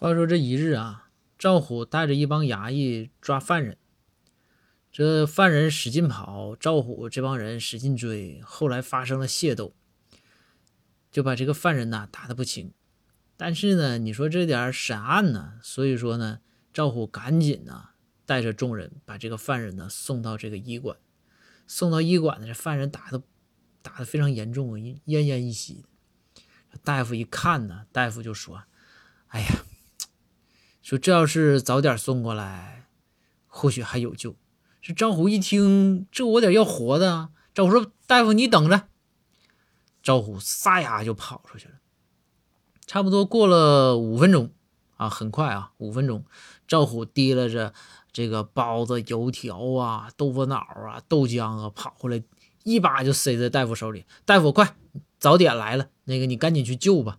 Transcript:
话说这一日啊，赵虎带着一帮衙役抓犯人，这犯人使劲跑，赵虎这帮人使劲追，后来发生了械斗，就把这个犯人呐打得不轻。但是呢，你说这点审案呢，所以说呢，赵虎赶紧呢带着众人把这个犯人呢送到这个医馆，送到医馆呢，这犯人打的打的非常严重，奄奄一息。大夫一看呢，大夫就说：“哎呀。”说这要是早点送过来，或许还有救。这赵虎一听，这我得要活的。赵虎说：“大夫，你等着。”赵虎撒丫就跑出去了。差不多过了五分钟啊，很快啊，五分钟，赵虎提拉着这个包子、油条啊、豆腐脑啊、豆浆啊跑回来，一把就塞在大夫手里。大夫，快，早点来了，那个你赶紧去救吧。